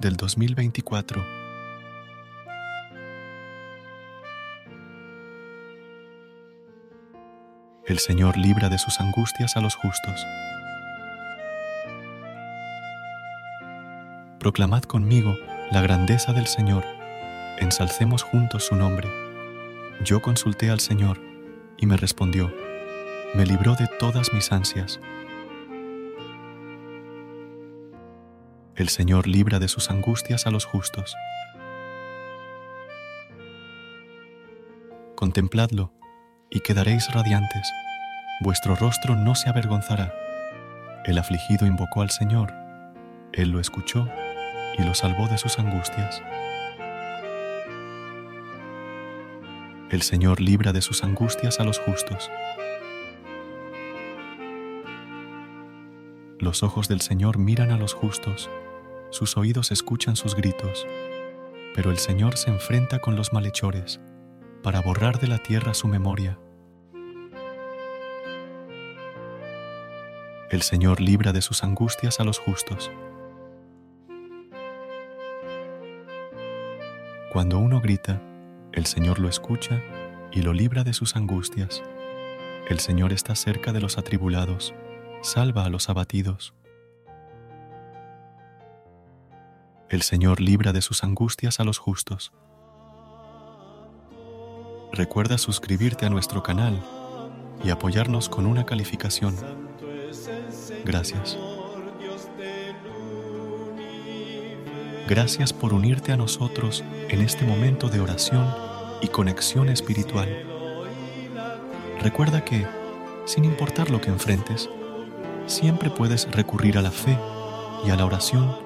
del 2024. El Señor libra de sus angustias a los justos. Proclamad conmigo la grandeza del Señor, ensalcemos juntos su nombre. Yo consulté al Señor y me respondió, me libró de todas mis ansias. El Señor libra de sus angustias a los justos. Contempladlo y quedaréis radiantes. Vuestro rostro no se avergonzará. El afligido invocó al Señor. Él lo escuchó y lo salvó de sus angustias. El Señor libra de sus angustias a los justos. Los ojos del Señor miran a los justos, sus oídos escuchan sus gritos, pero el Señor se enfrenta con los malhechores para borrar de la tierra su memoria. El Señor libra de sus angustias a los justos. Cuando uno grita, el Señor lo escucha y lo libra de sus angustias. El Señor está cerca de los atribulados, salva a los abatidos. El Señor libra de sus angustias a los justos. Recuerda suscribirte a nuestro canal y apoyarnos con una calificación. Gracias. Gracias por unirte a nosotros en este momento de oración y conexión espiritual. Recuerda que, sin importar lo que enfrentes, siempre puedes recurrir a la fe y a la oración